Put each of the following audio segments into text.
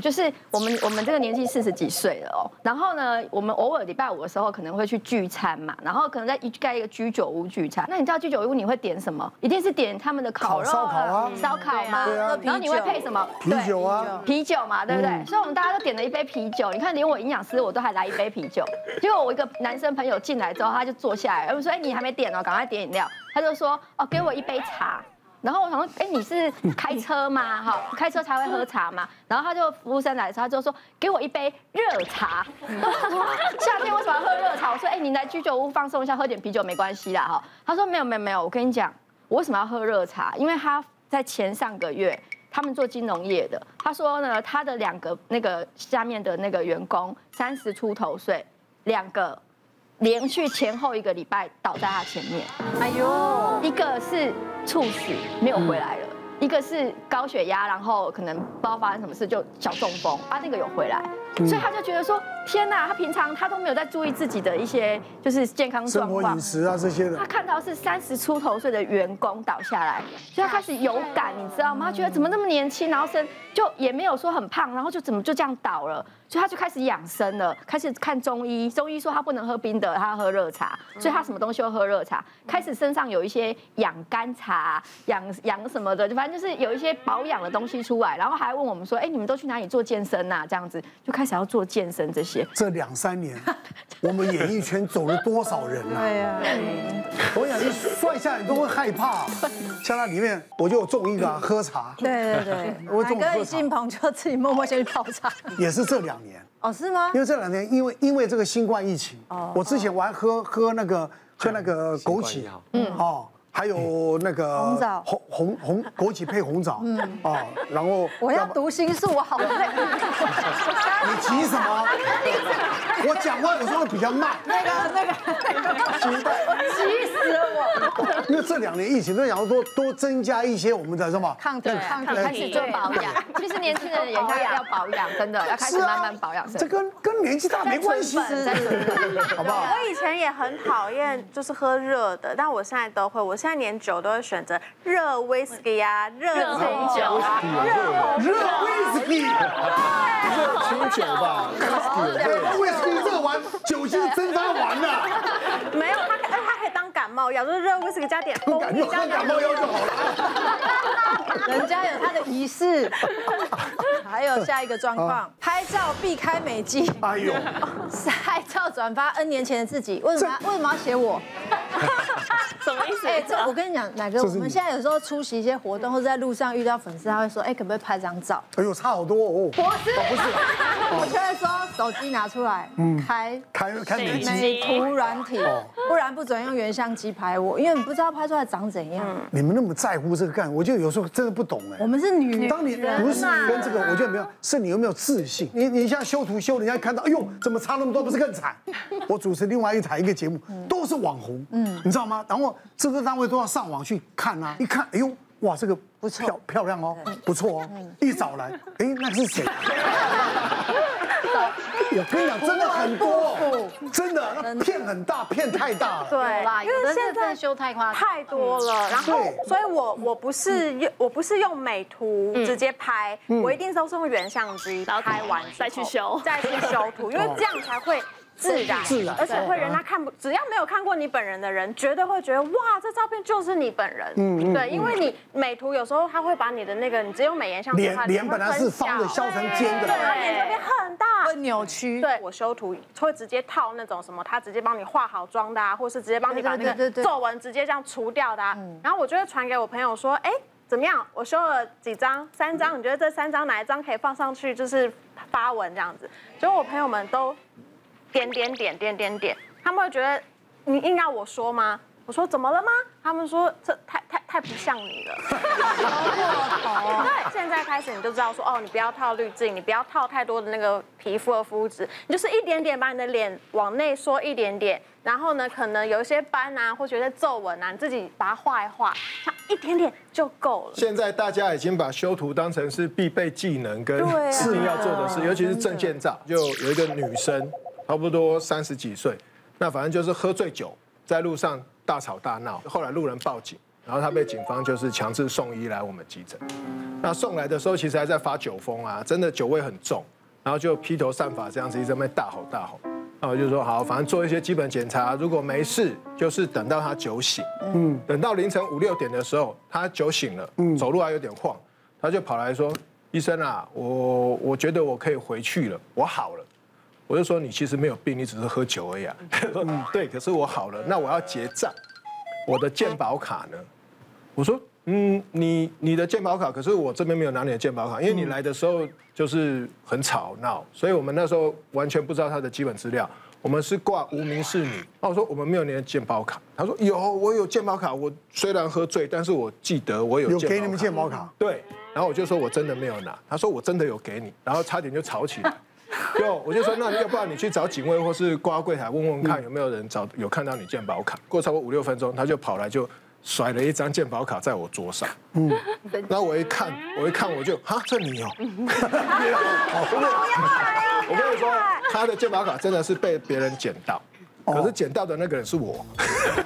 就是我们我们这个年纪四十几岁了哦，然后呢，我们偶尔礼拜五的时候可能会去聚餐嘛，然后可能在一盖一个居酒屋聚餐。那你知道居酒屋你会点什么？一定是点他们的烤肉、烧烤啊，烧烤嘛。对啊。然后你会配什么？啤酒啊，啤酒嘛，对不对？所以我们大家都点了一杯啤酒。你看，连我营养师我都还来一杯啤酒。结果我一个男生朋友进来之后，他就坐下来，我说：“哎，你还没点哦，赶快点饮料。”他就说：“哦，给我一杯茶。”然后我想说，哎，你是开车吗？哈，开车才会喝茶嘛。然后他就服务生来的时候，他就说，给我一杯热茶。夏天为什么要喝热茶？我说，哎，你来居酒屋放松一下，喝点啤酒没关系啦。哈，他说没有没有没有，我跟你讲，我为什么要喝热茶？因为他在前上个月，他们做金融业的，他说呢，他的两个那个下面的那个员工三十出头岁，两个。连续前后一个礼拜倒在他前面，哎呦，一个是猝死没有回来了，一个是高血压，然后可能不知道发生什么事就小中风，啊，那个有回来，所以他就觉得说。天呐，他平常他都没有在注意自己的一些就是健康状况、饮食啊这些的。他看到是三十出头岁的员工倒下来，所以他开始有感，你知道吗？他觉得怎么那么年轻，然后身就也没有说很胖，然后就怎么就这样倒了，所以他就开始养生了，开始看中医。中医说他不能喝冰的，他要喝热茶，所以他什么东西都喝热茶。开始身上有一些养肝茶、养养什么的，就反正就是有一些保养的东西出来。然后还问我们说，哎，你们都去哪里做健身呐？这样子就开始要做健身这些。这两三年，我们演艺圈走了多少人啊？对呀，我想一摔下来都会害怕。像那里面，我就有中一个喝茶。对对对，我中哥一进棚就自己默默先去泡茶。也是这两年哦？是吗？因为这两年，因为因为这个新冠疫情，我之前我还喝喝那个就那个枸杞，嗯哦。还有那个红枣，红红红枸杞配红枣，嗯啊，然后我要读心术，我好累。你急什么？我讲话有时候比较慢。那个那个那个，急死了我。因为这两年疫情，都想要多多增加一些我们的什么抗体，抗体开始做保养。其实年轻人也应该要保养，真的要开始慢慢保养。这跟跟年纪大没关系，好不好？我以前也很讨厌，就是喝热的，但我现在都会。我现在连酒都会选择热威士忌啊，热红酒啊，热威士忌，热清酒吧，热威士忌热完，酒。精蒸发完了。没有，它可它可以当感冒药，就是热威士忌加点蜂蜜，加感冒药就好了。人家有他的仪式。还有下一个状况，拍照避开美肌。哎呦，拍照转发 N 年前的自己，为什么为什么要写我？什么意思？哎，这我跟你讲，奶哥，我们现在有时候出席一些活动，或者在路上遇到粉丝，他会说，哎，可不可以拍张照？哎呦，差好多哦。不是，不是，我就会说手机拿出来，开开开美美图软体，不然不准用原相机拍我，因为你不知道拍出来长怎样。你们那么在乎这个干？我就有时候真的不懂哎。我们是女人，当你不是跟这个，我觉得没有，是你有没有自信？你你像修图修，人家看到，哎呦，怎么差那么多？不是更惨？我主持另外一台一个节目，都是网红，嗯，你知道吗？然后制作单位都要上网去看啊，一看，哎呦，哇，这个不错，漂漂亮哦，不错哦，一找来，哎，那是谁？我跟你讲，真的很多，真的，那片很大，片太大了。对，因为现在修太夸太多了，然后，所以我我不是用我不是用美图直接拍，我一定都是用原相机拍完再去修，再去修图，因为这样才会。自然，自然，而且会人家看不，只要没有看过你本人的人，绝对会觉得哇，这照片就是你本人。嗯，对，因为你美图有时候他会把你的那个，你只有美颜相机的话，脸本来是方的，削成尖的，对，脸这边很大，会扭曲。对，我修图会直接套那种什么，他直接帮你化好妆的啊，或是直接帮你把那个皱纹直接这样除掉的啊。然后我就会传给我朋友说，哎，怎么样？我修了几张，三张，你觉得这三张哪一张可以放上去，就是发文这样子？结果我朋友们都。点点点点点点，他们会觉得你硬要我说吗？我说怎么了吗？他们说这太太太不像你了。对，现在开始你就知道说哦，你不要套滤镜，你不要套太多的那个皮肤的肤质，你就是一点点把你的脸往内缩一点点，然后呢，可能有一些斑啊，或者有些皱纹啊，你自己把它画一画，像一点点就够了。现在大家已经把修图当成是必备技能跟事情要做的事，尤其是证件照，就有一个女生。差不多三十几岁，那反正就是喝醉酒，在路上大吵大闹，后来路人报警，然后他被警方就是强制送医来我们急诊。那送来的时候其实还在发酒疯啊，真的酒味很重，然后就披头散发这样子一直在那边大吼大吼。那我就说好，反正做一些基本检查，如果没事，就是等到他酒醒。嗯，等到凌晨五六点的时候，他酒醒了，嗯，走路还有点晃，他就跑来说：“医生啊，我我觉得我可以回去了，我好了。”我就说：“你其实没有病，你只是喝酒而已啊。”他说：“嗯，对，可是我好了，那我要结账，我的健保卡呢？”我说。嗯，你你的健保卡，可是我这边没有拿你的健保卡，因为你来的时候就是很吵闹，所以我们那时候完全不知道他的基本资料。我们是挂无名氏女。那我说我们没有你的健保卡，他说有，我有健保卡。我虽然喝醉，但是我记得我有。有给你们健保卡？对。然后我就说我真的没有拿，他说我真的有给你，然后差点就吵起来。就我就说那要不然你去找警卫或是挂柜台问问看有没有人找有看到你健保卡。过差不多五六分钟，他就跑来就。甩了一张健保卡在我桌上，嗯，然后我一看，我一看我就，哈，这你有，我跟你说，他的健保卡真的是被别人捡到，可是捡到的那个人是我，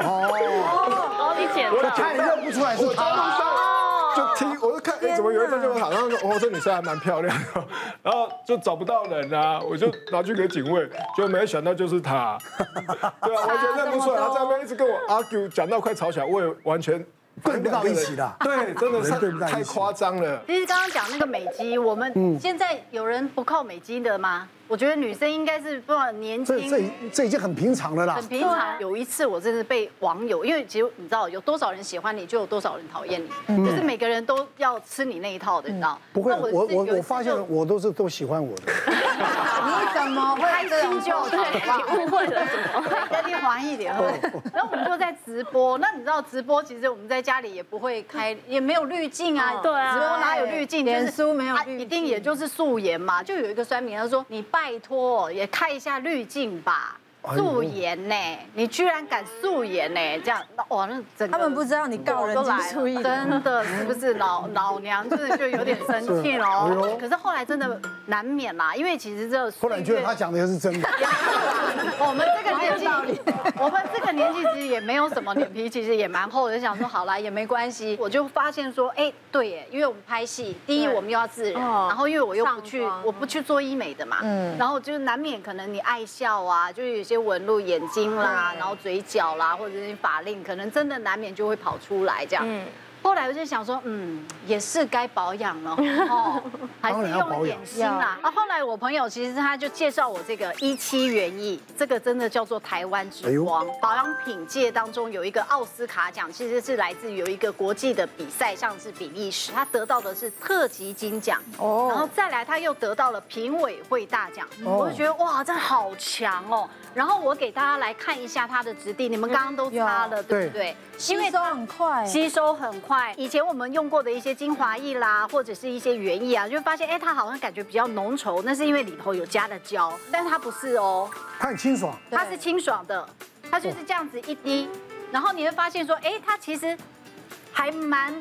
哦，哦，你捡到，他也认不出来是他。就听，我就看，哎，怎么有一张这么好？然后说，哦，这女生还蛮漂亮的，然后就找不到人啊，我就拿去给警卫，就没想到就是他，对啊，完全认不出来，他在那边一直跟我 argue，讲到快吵起来，我也完全对不到一起的，对，真的是太夸张了。其实刚刚讲那个美肌，我们现在有人不靠美肌的吗？我觉得女生应该是不管年轻，这这这已经很平常了啦。很平常。有一次我真的被网友，因为其实你知道，有多少人喜欢你，就有多少人讨厌你，就是每个人都要吃你那一套的，你知道？不会，我我我发现我都是都喜欢我的。你怎么会这样？对，你误会了什么？跟你黄一点。然后我们就在直播，那你知道直播其实我们在家里也不会开，也没有滤镜啊。对啊。直播哪有滤镜？脸书没有滤镜，一定也就是素颜嘛。就有一个酸民他说你。拜托，也开一下滤镜吧。素颜呢？你居然敢素颜呢？这样，哇，那整个他们不知道你告人来，真的是不是老老娘真的就有点生气了。可是后来真的难免啦，因为其实这后来觉得他讲的也是真的。我们这个年纪，我们这个年纪其实也没有什么脸皮，其实也蛮厚的。就想说好啦，也没关系。我就发现说，哎，对耶，因为我们拍戏，第一我们又要自然，然后因为我又不去，我不去做医美的嘛，嗯，然后就是难免可能你爱笑啊，就有些。纹路眼睛啦，然后嘴角啦，或者是法令，可能真的难免就会跑出来这样。后来我就想说，嗯，也是该保养了，哦，还是用点心啦。啊，后来我朋友其实他就介绍我这个一七园艺，这个真的叫做台湾之光。保养品界当中有一个奥斯卡奖，其实是来自于有一个国际的比赛，像是比利时，他得到的是特级金奖。哦，然后再来他又得到了评委会大奖，我就觉得哇，这好强哦。然后我给大家来看一下它的质地，你们刚刚都擦了，对不对？吸收很快，吸收很快。以前我们用过的一些精华液啦，或者是一些原液啊，就会发现，哎，它好像感觉比较浓稠，那是因为里头有加了胶，但是它不是哦，它很清爽，它是清爽的，它就是这样子一滴，然后你会发现说，哎，它其实还蛮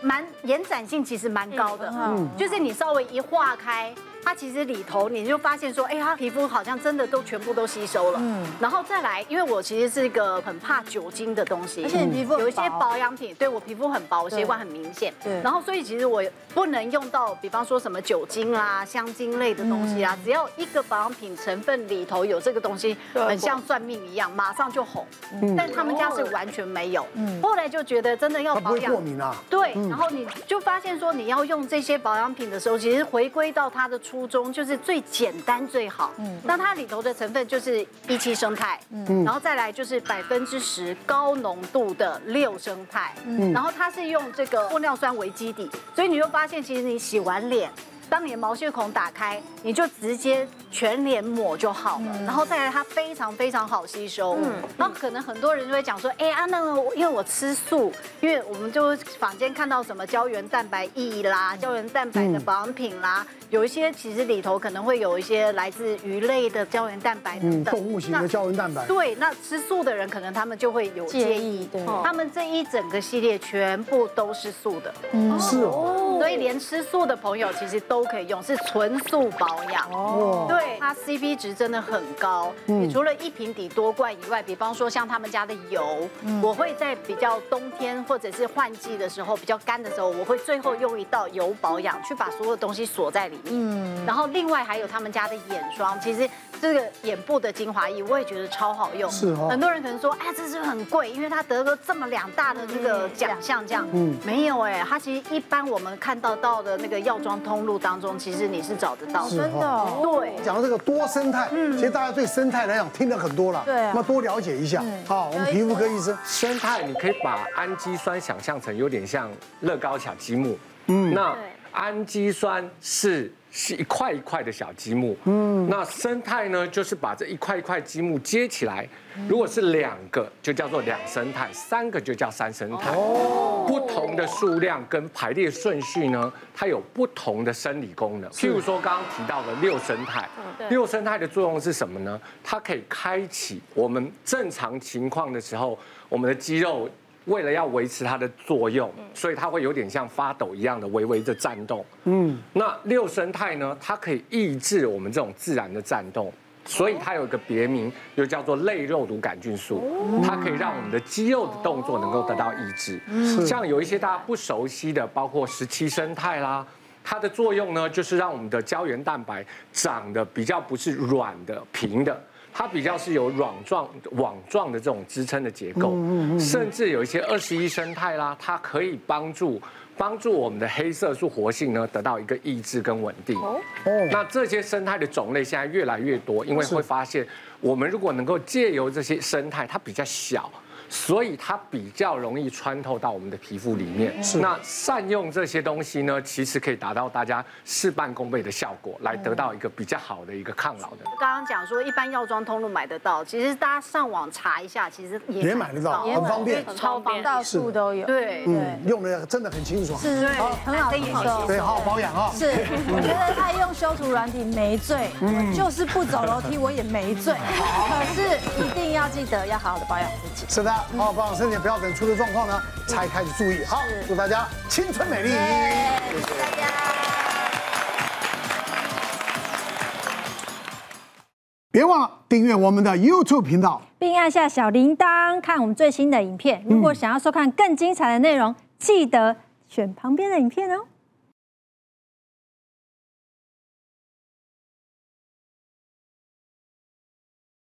蛮延展性，其实蛮高的，嗯，就是你稍微一化开。它其实里头你就发现说，哎，它皮肤好像真的都全部都吸收了。嗯。然后再来，因为我其实是一个很怕酒精的东西，而且你皮肤有一些保养品，对我皮肤很薄，我血管很明显。对。然后所以其实我不能用到，比方说什么酒精啦、香精类的东西啊，只要一个保养品成分里头有这个东西，很像算命一样，马上就红。嗯。但他们家是完全没有。嗯。后来就觉得真的要保养。过敏啊。对。然后你就发现说，你要用这些保养品的时候，其实回归到它的。初衷就是最简单最好，嗯，那它里头的成分就是一七生态，嗯，然后再来就是百分之十高浓度的六生态，嗯，然后它是用这个玻尿酸为基底，所以你就发现其实你洗完脸。当你的毛细孔打开，你就直接全脸抹就好了。然后再来，它非常非常好吸收。嗯，然后可能很多人就会讲说，哎啊，那个因为我吃素，因为我们就坊间看到什么胶原蛋白液啦、胶原蛋白的保养品啦，有一些其实里头可能会有一些来自鱼类的胶原蛋白等等。动物型的胶原蛋白。对，那吃素的人可能他们就会有介意。对，他们这一整个系列全部都是素的。嗯，是哦。所以连吃素的朋友其实都可以用，是纯素保养。哦，对，它 CP 值真的很高。你除了一瓶抵多罐以外，比方说像他们家的油，我会在比较冬天或者是换季的时候比较干的时候，我会最后用一道油保养去把所有东西锁在里面。嗯，然后另外还有他们家的眼霜，其实这个眼部的精华液我也觉得超好用。是哦，很多人可能说，哎，这是很贵，因为它得了这么两大的这个奖项，这样。嗯，没有哎，它其实一般我们看到到的那个药妆通路当中，其实你是找得到的。真的，对。讲到这个多生态，嗯，其实大家对生态来讲听了很多了，对，那多了解一下。好，我们皮肤科医生，生态你可以把氨基酸想象成有点像乐高小积木，嗯，那氨基酸是。是一块一块的小积木，嗯，那生态呢，就是把这一块一块积木接起来。如果是两个，就叫做两生态；三个就叫三生态。哦，不同的数量跟排列顺序呢，它有不同的生理功能。譬如说刚刚提到的六生态，六生态的作用是什么呢？它可以开启我们正常情况的时候，我们的肌肉。为了要维持它的作用，所以它会有点像发抖一样的微微的颤动。嗯，那六生态呢？它可以抑制我们这种自然的颤动，所以它有一个别名，又叫做类肉毒杆菌素。它可以让我们的肌肉的动作能够得到抑制。像有一些大家不熟悉的，包括十七生态啦，它的作用呢，就是让我们的胶原蛋白长得比较不是软的、平的。它比较是有网状、网状的这种支撑的结构，甚至有一些二十一生态啦，它可以帮助帮助我们的黑色素活性呢得到一个抑制跟稳定。哦，那这些生态的种类现在越来越多，因为会发现我们如果能够借由这些生态，它比较小。所以它比较容易穿透到我们的皮肤里面。是。那善用这些东西呢，其实可以达到大家事半功倍的效果，来得到一个比较好的一个抗老的。刚刚讲说，一般药妆通路买得到，其实大家上网查一下，其实也买得到，很方便，超方便，到处都有。对，嗯，用的真的很清爽。是，对，很好用，对，好好保养啊。是，我觉得爱用修图软体没罪，就是不走楼梯我也没罪。可是一定要记得要好好的保养自己。是的，好好保养身体。不要等出了状况呢，才开始注意。好，祝大家青春美丽。谢谢大家。别忘了订阅我们的 YouTube 频道，并按下小铃铛，看我们最新的影片。如果想要收看更精彩的内容，记得选旁边的影片哦。